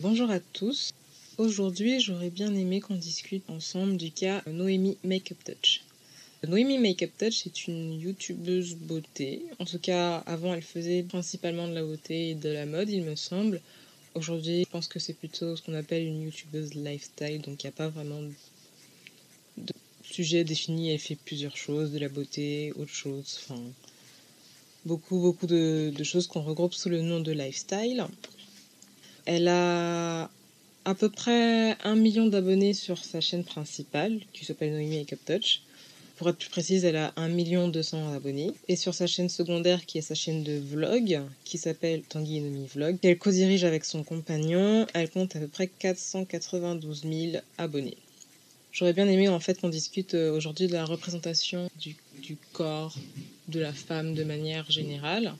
Bonjour à tous. Aujourd'hui, j'aurais bien aimé qu'on discute ensemble du cas Noémie Makeup Touch. Noémie Makeup Touch est une youtubeuse beauté. En tout cas, avant, elle faisait principalement de la beauté et de la mode, il me semble. Aujourd'hui, je pense que c'est plutôt ce qu'on appelle une youtubeuse lifestyle, donc il n'y a pas vraiment de sujet défini. Elle fait plusieurs choses, de la beauté, autre chose, enfin, beaucoup, beaucoup de, de choses qu'on regroupe sous le nom de lifestyle. Elle a à peu près un million d'abonnés sur sa chaîne principale, qui s'appelle Noémie Makeup Touch. Pour être plus précise, elle a 1 200 abonnés. Et sur sa chaîne secondaire, qui est sa chaîne de vlog, qui s'appelle Tanguy et Vlog, qu'elle co-dirige avec son compagnon, elle compte à peu près 492 000 abonnés. J'aurais bien aimé en fait qu'on discute euh, aujourd'hui de la représentation du corps de la femme de manière générale.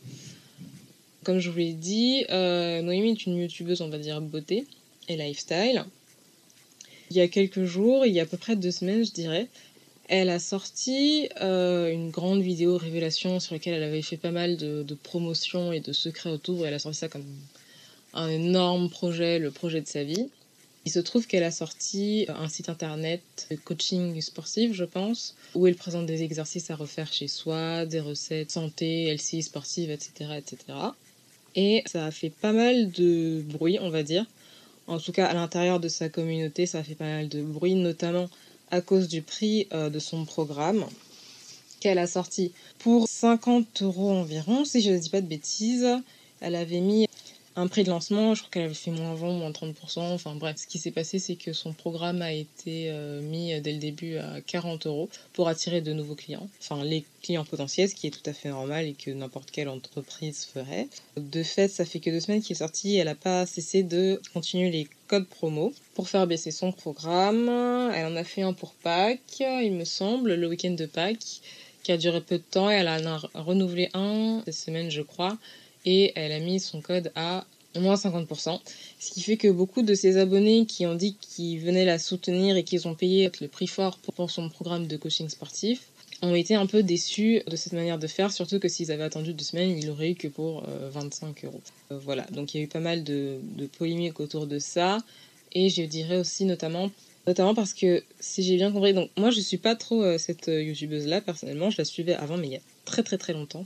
Comme je vous l'ai dit, euh, Noémie est une youtubeuse, on va dire, beauté et lifestyle. Il y a quelques jours, il y a à peu près deux semaines, je dirais, elle a sorti euh, une grande vidéo révélation sur laquelle elle avait fait pas mal de, de promotions et de secrets autour. Elle a sorti ça comme un énorme projet, le projet de sa vie. Il se trouve qu'elle a sorti un site internet de coaching sportif, je pense, où elle présente des exercices à refaire chez soi, des recettes santé, LCI sportive, etc., etc. Et ça a fait pas mal de bruit, on va dire. En tout cas, à l'intérieur de sa communauté, ça a fait pas mal de bruit, notamment à cause du prix euh, de son programme qu'elle a sorti pour 50 euros environ, si je ne dis pas de bêtises. Elle avait mis un prix de lancement, je crois qu'elle avait fait moins 20, moins 30%. Enfin bref, ce qui s'est passé, c'est que son programme a été euh, mis euh, dès le début à 40 euros pour attirer de nouveaux clients. Enfin, les clients potentiels, ce qui est tout à fait normal et que n'importe quelle entreprise ferait. De fait, ça fait que deux semaines qu'il est sorti, elle n'a pas cessé de continuer les codes promo pour faire baisser son programme. Elle en a fait un pour Pâques, il me semble, le week-end de Pâques, qui a duré peu de temps et elle en a renouvelé un cette semaine, je crois et elle a mis son code à moins 50%. Ce qui fait que beaucoup de ses abonnés qui ont dit qu'ils venaient la soutenir et qu'ils ont payé le prix fort pour son programme de coaching sportif ont été un peu déçus de cette manière de faire, surtout que s'ils avaient attendu deux semaines, ils l'auraient eu que pour 25 euh, euros. Euh, voilà, donc il y a eu pas mal de, polémiques autour de ça, et je dirais aussi notamment notamment parce que si j'ai bien compris, donc moi je suis pas trop euh, cette youtubeuse là personnellement, je la suivais avant mais il y a très très très longtemps,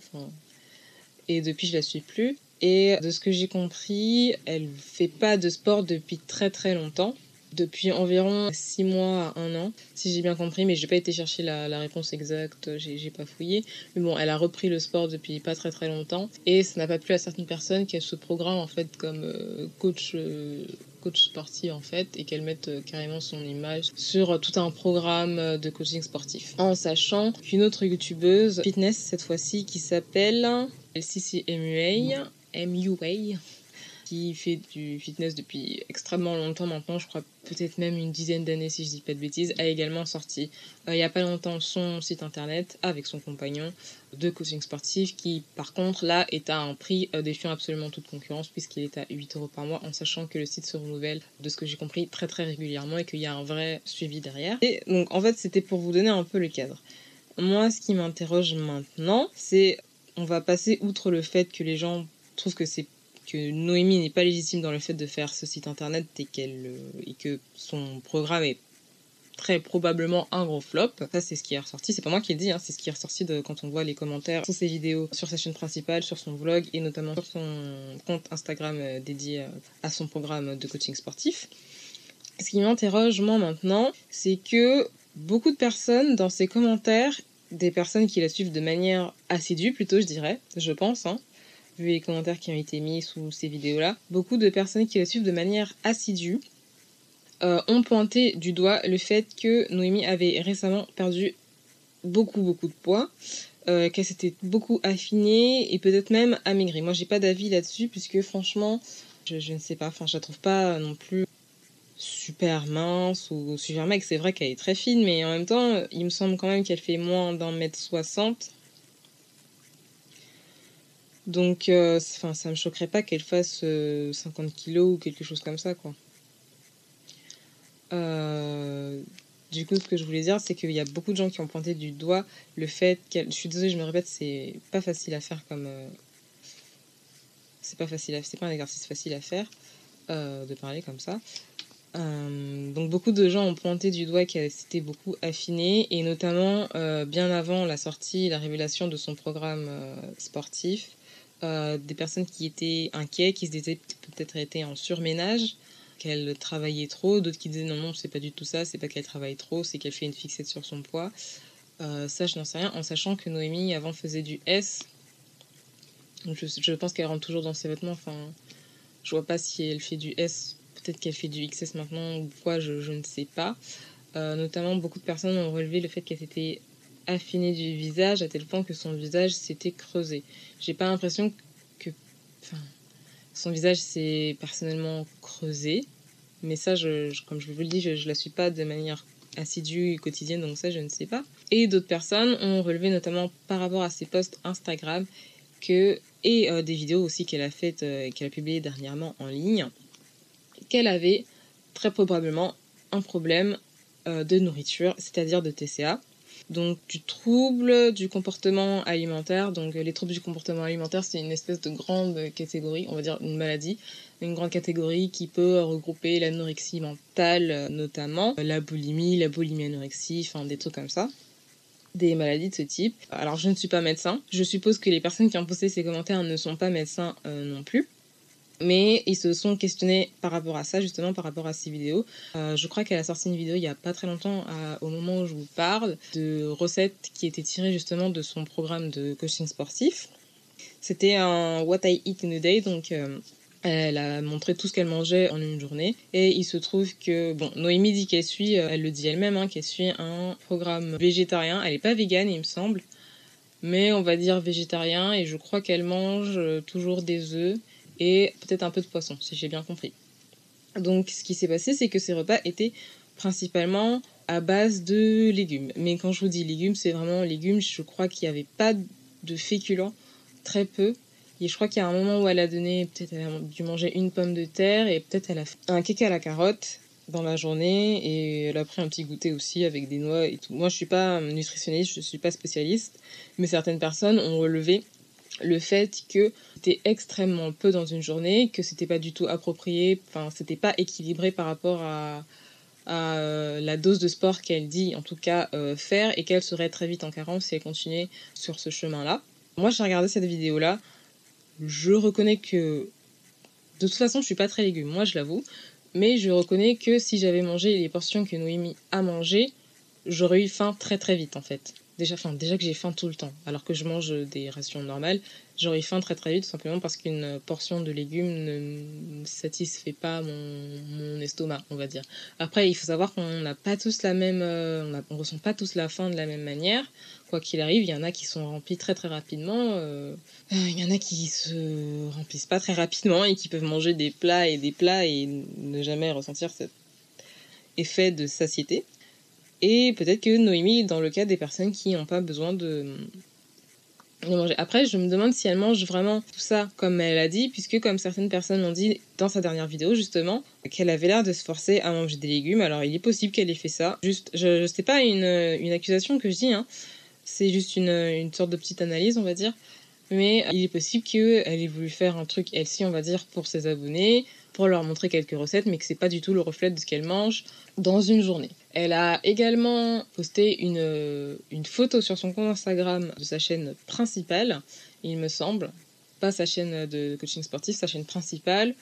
et depuis je la suis plus. Et de ce que j'ai compris, elle fait pas de sport depuis très très longtemps. Depuis environ 6 mois à 1 an, si j'ai bien compris, mais j'ai pas été chercher la, réponse exacte, j'ai pas fouillé. Mais bon, elle a repris le sport depuis pas très très longtemps et ça n'a pas plu à certaines personnes qu'elle se programme en fait comme euh, coach euh, coach sportif en fait et qu'elle mette euh, carrément son image sur tout un programme de coaching sportif. En sachant qu'une autre youtubeuse fitness cette fois-ci qui s'appelle LCC MUA, MUA qui fait du fitness depuis extrêmement longtemps maintenant, je crois peut-être même une dizaine d'années si je dis pas de bêtises, a également sorti euh, il n'y a pas longtemps son site internet avec son compagnon de coaching sportif qui par contre là est à un prix euh, défiant absolument toute concurrence puisqu'il est à 8 euros par mois en sachant que le site se renouvelle de ce que j'ai compris très très régulièrement et qu'il y a un vrai suivi derrière. Et donc en fait c'était pour vous donner un peu le cadre. Moi ce qui m'interroge maintenant c'est on va passer outre le fait que les gens trouvent que c'est que Noémie n'est pas légitime dans le fait de faire ce site internet et qu'elle euh, et que son programme est très probablement un gros flop. Ça, c'est ce qui est ressorti. C'est pas moi qui le dis, hein, c'est ce qui est ressorti de, quand on voit les commentaires sur ses vidéos, sur sa chaîne principale, sur son vlog et notamment sur son compte Instagram euh, dédié euh, à son programme de coaching sportif. Ce qui m'interroge moi maintenant, c'est que beaucoup de personnes dans ses commentaires des personnes qui la suivent de manière assidue, plutôt, je dirais, je pense, hein, vu les commentaires qui ont été mis sous ces vidéos-là. Beaucoup de personnes qui la suivent de manière assidue euh, ont pointé du doigt le fait que Noémie avait récemment perdu beaucoup, beaucoup de poids. Euh, qu'elle s'était beaucoup affinée et peut-être même amaigrie. Moi, j'ai pas d'avis là-dessus puisque franchement, je, ne sais pas. Enfin, je la trouve pas non plus super mince ou super maigre. C'est vrai qu'elle est très fine, mais en même temps, il me semble quand même qu'elle fait moins d'un mètre soixante. Donc, euh, enfin, ça me choquerait pas qu'elle fasse euh, 50 kilos ou quelque chose comme ça, quoi. Euh, du coup, ce que je voulais dire, c'est qu'il y a beaucoup de gens qui ont pointé du doigt le fait qu'elle. Je suis désolée, je me répète, c'est pas facile à faire comme. Euh, c'est pas facile, c'est pas un exercice facile à faire. de parler comme ça. donc beaucoup de gens ont pointé du doigt qu'elle s'était beaucoup affinée et notamment bien avant la sortie, la révélation de son programme sportif, des personnes qui étaient inquiets, qui se disaient peut-être été en surménage, qu'elle travaillait trop, d'autres qui disaient non non c'est pas du tout ça, c'est pas qu'elle travaille trop, c'est qu'elle fait une fixette sur son poids. ça je n'en sais rien, en sachant que Noémie avant faisait du S, je, pense qu'elle rentre toujours dans ses vêtements. Enfin, je vois pas si elle fait du S. Peut-être qu'elle fait du XS maintenant ou quoi, je, ne sais pas. Euh, notamment, beaucoup de personnes ont relevé le fait qu'elle s'était affinée du visage à tel point que son visage s'était creusé. J'ai pas l'impression que. Enfin, son visage s'est personnellement creusé. Mais ça, comme je vous le dis, je, je la suis pas de manière assidue et quotidienne, donc ça, je ne sais pas. Et d'autres personnes ont relevé, notamment par rapport à ses posts Instagram, que et euh, des vidéos aussi qu'elle a faites, euh, qu'elle a publiées dernièrement en ligne, qu'elle avait très probablement un problème euh, de nourriture, c'est-à-dire de TCA. Donc du trouble du comportement alimentaire. Donc les troubles du comportement alimentaire, c'est une espèce de grande catégorie, on va dire une maladie, une grande catégorie qui peut regrouper l'anorexie mentale notamment, la boulimie, la boulimie anorexie, enfin des trucs comme ça des maladies de ce type. Alors je ne suis pas médecin. Je suppose que les personnes qui ont posté ces commentaires ne sont pas médecins euh, non plus. Mais ils se sont questionnés par rapport à ça, justement par rapport à ces vidéos. Euh, je crois qu'elle a sorti une vidéo il n'y a pas très longtemps, au moment où je vous parle, de recettes qui étaient tirées justement de son programme de coaching sportif. C'était un What I Eat in a Day, donc euh, elle a montré tout ce qu'elle mangeait en une journée. Et il se trouve que, bon, Noémie dit qu'elle suit, euh, elle le dit elle-même, hein, qu'elle suit un programme végétarien. Elle n'est pas végane, il me semble. Mais on va dire végétarien. Et je crois qu'elle mange euh, toujours des œufs et peut-être un peu de poisson, si j'ai bien compris. Donc, ce qui s'est passé, c'est que ces repas étaient principalement à base de légumes. Mais quand je vous dis légumes, c'est vraiment légumes. Je crois qu'il n'y avait pas de féculents, très peu. Et je crois qu'il y a un moment où elle a donné, peut-être elle a dû manger une pomme de terre et peut-être elle a fait un cake à la carotte dans la journée et elle a pris un petit goûter aussi avec des noix et tout. Moi, je suis pas nutritionniste, je suis pas spécialiste, mais certaines personnes ont relevé le fait que c'était extrêmement peu dans une journée, que c'était pas du tout approprié, enfin, c'était pas équilibré par rapport à, euh, la dose de sport qu'elle dit en tout cas euh, faire et qu'elle serait très vite en carence si elle continuait sur ce chemin-là. Moi, j'ai regardé cette vidéo-là je reconnais que de toute façon, je suis pas très légume, moi je l'avoue, mais je reconnais que si j'avais mangé les portions que Noémie a mangées, j'aurais eu faim très très vite en fait. Déjà, déjà que j'ai faim tout le temps, alors que je mange des rations normales, j'aurais eu faim très très vite, tout simplement parce qu'une portion de légumes ne satisfait pas mon, estomac, on va dire. Après, il faut savoir qu'on n'a pas tous la même, euh, on, ressent pas tous la faim de la même manière. Quoi qu'il arrive, il y en a qui sont remplis très très rapidement, euh, euh, il y en a qui se remplissent pas très rapidement et qui peuvent manger des plats et des plats et ne jamais ressentir cet effet de satiété. Et peut-être que Noémie, dans le cas des personnes qui n'ont pas besoin de, manger. Après, je me demande si elle mange vraiment tout ça comme elle a dit, puisque comme certaines personnes l'ont dit dans sa dernière vidéo, justement, qu'elle avait l'air de se forcer à manger des légumes. Alors, il est possible qu'elle ait fait ça. Juste, je, sais pas une, accusation que je dis, hein. c'est juste une, une sorte de petite analyse, on va dire. Mais il est possible qu'elle ait voulu faire un truc elle-ci, on va dire, pour ses abonnés, pour leur montrer quelques recettes, mais que c'est pas du tout le reflet de ce qu'elle mange dans une journée. Elle a également posté une, une photo sur son compte Instagram de sa chaîne principale, il me semble, pas sa chaîne de coaching sportif, sa chaîne principale,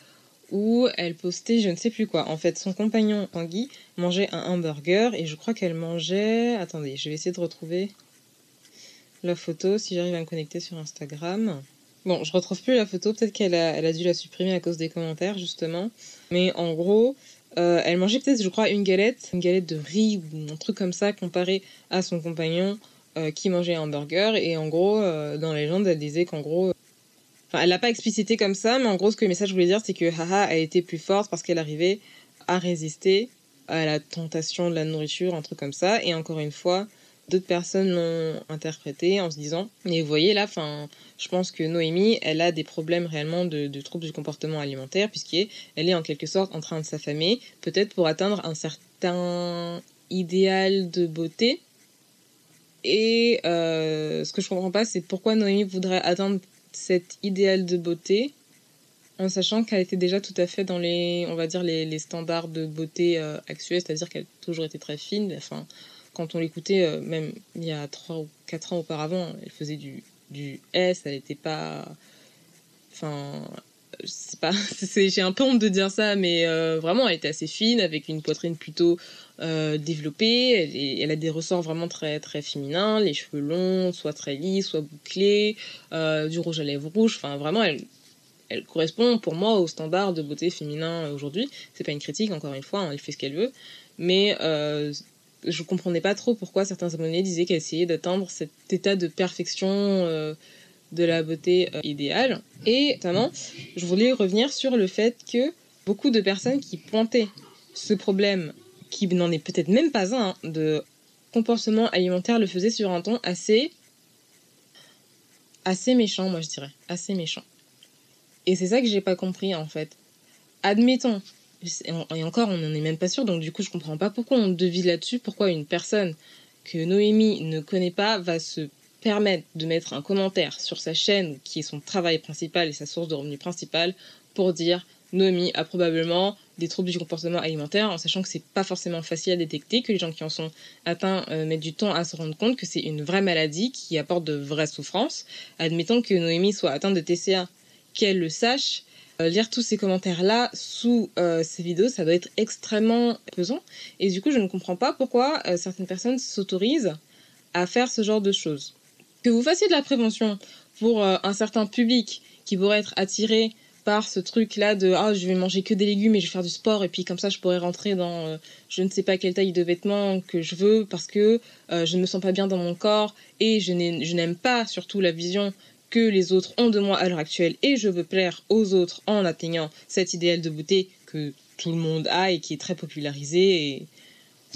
où elle postait je ne sais plus quoi. En fait, son compagnon Tanguy mangeait un hamburger et je crois qu'elle mangeait. Attendez, je vais essayer de retrouver la photo si j'arrive à me connecter sur Instagram. Bon, je retrouve plus la photo, peut-être qu'elle a, elle a dû la supprimer à cause des commentaires, justement. Mais en gros, euh, elle mangeait peut-être, je crois, une galette, une galette de riz ou un truc comme ça, comparé à son compagnon euh, qui mangeait un hamburger. Et en gros, euh, dans les légende, elle disait qu'en gros. Enfin, elle l'a pas explicité comme ça, mais en gros, ce que le message voulait dire, c'est que Haha a été plus forte parce qu'elle arrivait à résister à la tentation de la nourriture, un truc comme ça. Et encore une fois, D'autres personnes l'ont interprété en se disant, mais vous voyez là, enfin, je pense que Noémie, elle a des problèmes réellement de, troubles du comportement alimentaire, puisqu'elle est en quelque sorte en train de s'affamer, peut-être pour atteindre un certain idéal de beauté. Et euh, ce que je comprends pas, c'est pourquoi Noémie voudrait atteindre cet idéal de beauté en sachant qu'elle était déjà tout à fait dans les, on va dire, les, standards de beauté euh, actuels, c'est-à-dire qu'elle a toujours été très fine. Enfin, quand on l'écoutait, euh, même il y a 3 ou 4 ans auparavant, elle faisait du, S, elle n'était pas. Enfin, c'est pas, j'ai un peu honte de dire ça, mais euh, vraiment, elle était assez fine, avec une poitrine plutôt développée. Elle, elle, a des ressorts vraiment très très féminins, les cheveux longs, soit très lisses, soit bouclés, du rouge à lèvres rouge. Enfin, vraiment, elle, elle correspond pour moi aux standards de beauté féminin aujourd'hui. C'est pas une critique, encore une fois, hein, elle fait ce qu'elle veut. Mais euh, je comprenais pas trop pourquoi certains abonnés disaient qu'elle essayait d'atteindre cet état de perfection euh, de la beauté euh, idéale. Et notamment, je voulais revenir sur le fait que beaucoup de personnes qui pointaient ce problème, qui n'en est peut-être même pas un, de comportement alimentaire, le faisaient sur un ton assez assez méchant, moi je dirais, assez méchant. Et c'est ça que j'ai pas compris en fait. Admettons, et encore on n'en est même pas sûr, donc du coup je comprends pas pourquoi on devise là-dessus, pourquoi une personne que Noémie ne connaît pas va se permettre de mettre un commentaire sur sa chaîne qui est son travail principal et sa source de revenus principale pour dire Noémie a probablement des troubles du comportement alimentaire en sachant que c'est pas forcément facile à détecter, que les gens qui en sont atteints euh, mettent du temps à se rendre compte que c'est une vraie maladie qui apporte de vraies souffrances. Admettons que Noémie soit atteinte de TCA qu'elle le sache. Euh, lire tous ces commentaires-là sous euh, ces vidéos, ça doit être extrêmement pesant. Et du coup, je ne comprends pas pourquoi euh, certaines personnes s'autorisent à faire ce genre de choses. Que vous fassiez de la prévention pour un certain public qui pourrait être attiré par ce truc-là de ah je vais manger que des légumes et je vais faire du sport et puis comme ça je pourrais rentrer dans je ne sais pas quelle taille de vêtements que je veux parce que je ne me sens pas bien dans mon corps et je n'aime pas surtout la vision que les autres ont de moi à l'heure actuelle et je veux plaire aux autres en atteignant cet idéal de beauté que tout le monde a et qui est très popularisé et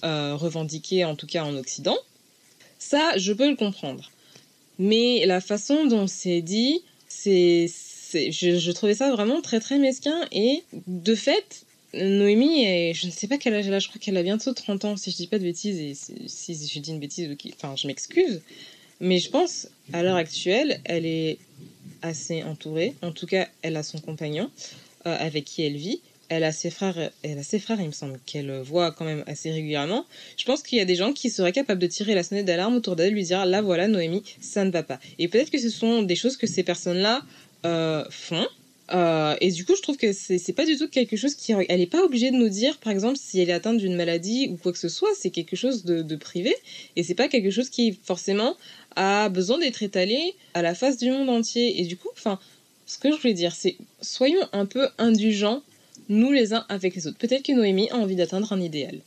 euh, revendiqué en tout cas en Occident. Ça, je peux le comprendre. Mais la façon dont c'est dit, c'est, je, je, trouvais ça vraiment très très mesquin et de fait, Noémie, je ne sais pas quel âge elle a, je crois qu'elle a bientôt 30 ans si je dis pas de bêtises et si, si je dis une bêtise, enfin je m'excuse. Mais je pense, à l'heure actuelle, elle est assez entourée. En tout cas, elle a son compagnon euh, avec qui elle vit. Elle a ses frères, elle a ses frères, il me semble, qu'elle voit quand même assez régulièrement. Je pense qu'il y a des gens qui seraient capables de tirer la sonnette d'alarme autour d'elle, lui dire là voilà Noémie, ça ne va pas. Et peut-être que ce sont des choses que ces personnes-là euh, font, euh, et du coup, je trouve que c'est pas du tout quelque chose qui. Elle n'est pas obligée de nous dire, par exemple, si elle est atteinte d'une maladie ou quoi que ce soit. C'est quelque chose de, de privé. Et c'est pas quelque chose qui, forcément, a besoin d'être étalé à la face du monde entier. Et du coup, enfin, ce que je voulais dire, c'est soyons un peu indulgents, nous les uns avec les autres. Peut-être que Noémie a envie d'atteindre un idéal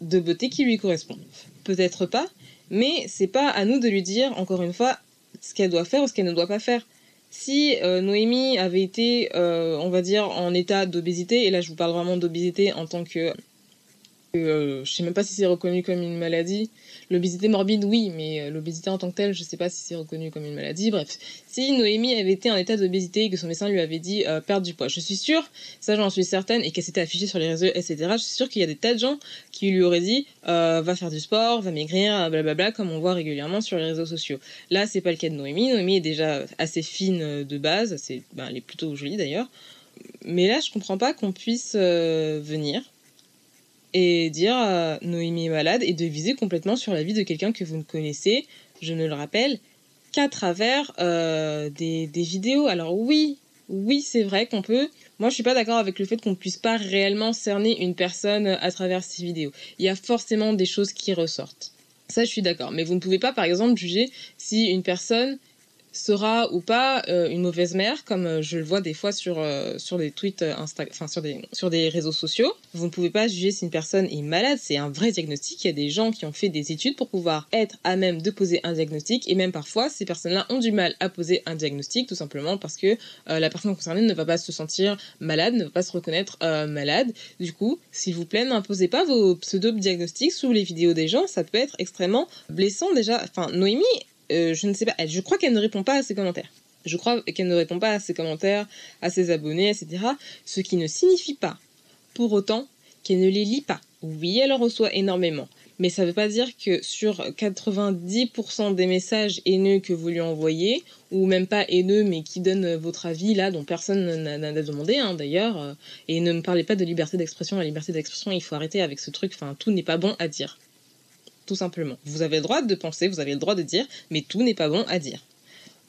de beauté qui lui correspond. Peut-être pas, mais c'est pas à nous de lui dire, encore une fois, ce qu'elle doit faire ou ce qu'elle ne doit pas faire si euh, Noémie avait été, euh, on va dire, en état d'obésité, et là je vous parle vraiment d'obésité en tant que euh, je sais même pas si c'est reconnu comme une maladie. L'obésité morbide, oui, mais euh, l'obésité en tant que telle, je sais pas si c'est reconnu comme une maladie. Bref, si Noémie avait été en état d'obésité et que son médecin lui avait dit euh, perdre du poids, je suis sûre, ça j'en suis certaine, et qu'elle s'était affichée sur les réseaux, etc., je suis sûre qu'il y a des tas de gens qui lui auraient dit va faire du sport, va maigrir, blablabla, comme on voit régulièrement sur les réseaux sociaux. Là, c'est pas le cas de Noémie. Noémie est déjà assez fine de base, c'est, ben, elle est plutôt jolie d'ailleurs. Mais là, je comprends pas qu'on puisse venir et dire Noémie est malade et de viser complètement sur la vie de quelqu'un que vous ne connaissez, je ne le rappelle, qu'à travers euh, des, vidéos. Alors oui, oui, c'est vrai qu'on peut. Moi, je suis pas d'accord avec le fait qu'on puisse pas réellement cerner une personne à travers ces vidéos. Il y a forcément des choses qui ressortent. Ça, je suis d'accord. Mais vous ne pouvez pas, par exemple, juger si une personne sera ou pas euh, une mauvaise mère, comme euh, je le vois des fois sur, euh, sur des tweets, enfin sur des, sur des réseaux sociaux. Vous ne pouvez pas juger si une personne est malade, c'est un vrai diagnostic. Il y a des gens qui ont fait des études pour pouvoir être à même de poser un diagnostic, et même parfois, ces personnes-là ont du mal à poser un diagnostic, tout simplement parce que la personne concernée ne va pas se sentir malade, ne va pas se reconnaître malade. Du coup, s'il vous plaît, n'imposez pas vos pseudo-diagnostics sous les vidéos des gens, ça peut être extrêmement blessant déjà. Enfin, Noémie, euh, je ne sais pas, je crois qu'elle ne répond pas à ses commentaires. Je crois qu'elle ne répond pas à ses commentaires, à ses abonnés, etc. Ce qui ne signifie pas, pour autant, qu'elle ne les lit pas. Oui, elle en reçoit énormément. mais ça ne veut pas dire que sur 90% des messages haineux que vous lui envoyez, ou même pas haineux, mais qui donnent votre avis, là, dont personne n'a demandé, hein, d'ailleurs, euh, et ne me parlez pas de liberté d'expression. La liberté d'expression, il faut arrêter avec ce truc, enfin, tout n'est pas bon à dire. Tout simplement. Vous avez le droit de penser, vous avez le droit de dire, mais tout n'est pas bon à dire.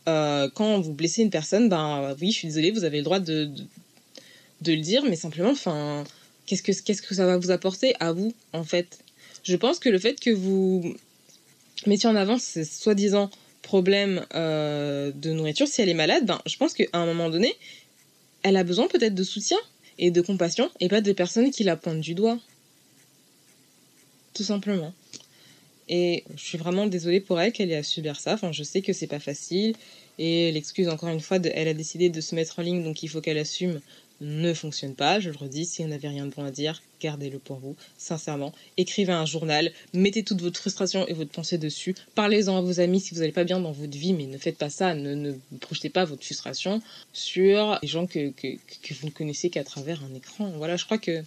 Euh, quand vous blessez une personne, ben oui, je suis désolée, vous avez le droit de, le dire, mais simplement, enfin, qu'est-ce que, qu'est-ce que ça va vous apporter à vous, en fait? Je pense que le fait que vous mettiez en avant ces soi-disant problèmes euh, de nourriture, si elle est malade, ben, je pense qu'à un moment donné, elle a besoin peut-être de soutien et de compassion, et pas des personnes qui la pointent du doigt. Tout simplement. Et je suis vraiment désolée pour elle qu'elle ait à subir ça. Enfin, je sais que c'est pas facile. Et l'excuse, encore une fois, elle a décidé de se mettre en ligne, donc il faut qu'elle assume, ne fonctionne pas. Je le redis, si on n'avait rien de bon à dire, gardez-le pour vous, sincèrement. Écrivez un journal, mettez toute votre frustration et votre pensée dessus. Parlez-en à vos amis si vous n'allez pas bien dans votre vie, mais ne faites pas ça. Ne, projetez pas votre frustration sur les gens que, que vous ne connaissez qu'à travers un écran. Voilà, je crois que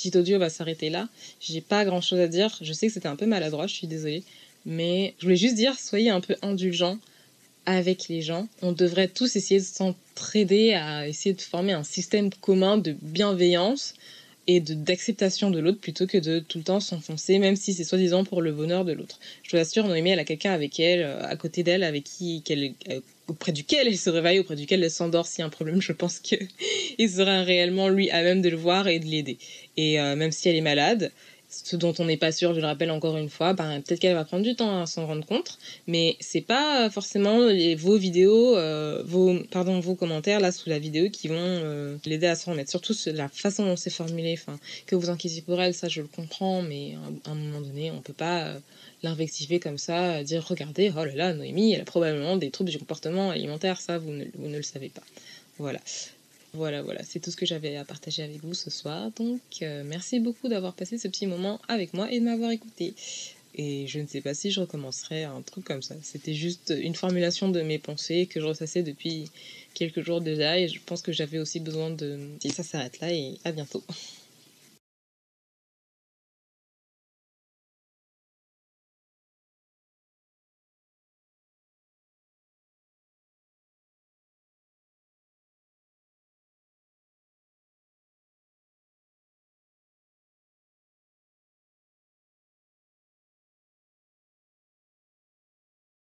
petit audio va s'arrêter là. J'ai pas grand chose à dire. Je sais que c'était un peu maladroit, je suis désolée. Mais je voulais juste dire, soyez un peu indulgents avec les gens. On devrait tous essayer de s'entraider à essayer de former un système commun de bienveillance et d'acceptation de l'autre plutôt que de tout le temps s'enfoncer, même si c'est soi-disant pour le bonheur de l'autre. Je vous assure, Noémie, elle a quelqu'un avec elle, euh, à côté d'elle, avec qui, qu'elle, euh, auprès duquel elle se réveille, auprès duquel elle s'endort s'il y a un problème. Je pense qu'il sera réellement lui à même de le voir et de l'aider. Et euh, même si elle est malade, ce dont on n'est pas sûr, je le rappelle encore une fois, ben, peut-être qu'elle va prendre du temps à s'en rendre compte, mais c'est pas forcément les, vos vidéos, euh, vos, pardon, vos commentaires là sous la vidéo qui vont euh, l'aider à s'en remettre. Surtout la façon dont c'est formulé, enfin, que vous inquiétez pour elle, ça je le comprends, mais à un moment donné, on peut pas euh, l'invectiver comme ça, dire regardez, oh là là, Noémie, elle a probablement des troubles du comportement alimentaire, ça vous ne, vous ne le savez pas. Voilà. Voilà, voilà, c'est tout ce que j'avais à partager avec vous ce soir. Donc, euh, merci beaucoup d'avoir passé ce petit moment avec moi et de m'avoir écouté. Et je ne sais pas si je recommencerai un truc comme ça. C'était juste une formulation de mes pensées que je ressassais depuis quelques jours déjà et je pense que j'avais aussi besoin de... Si ça s'arrête là et à bientôt.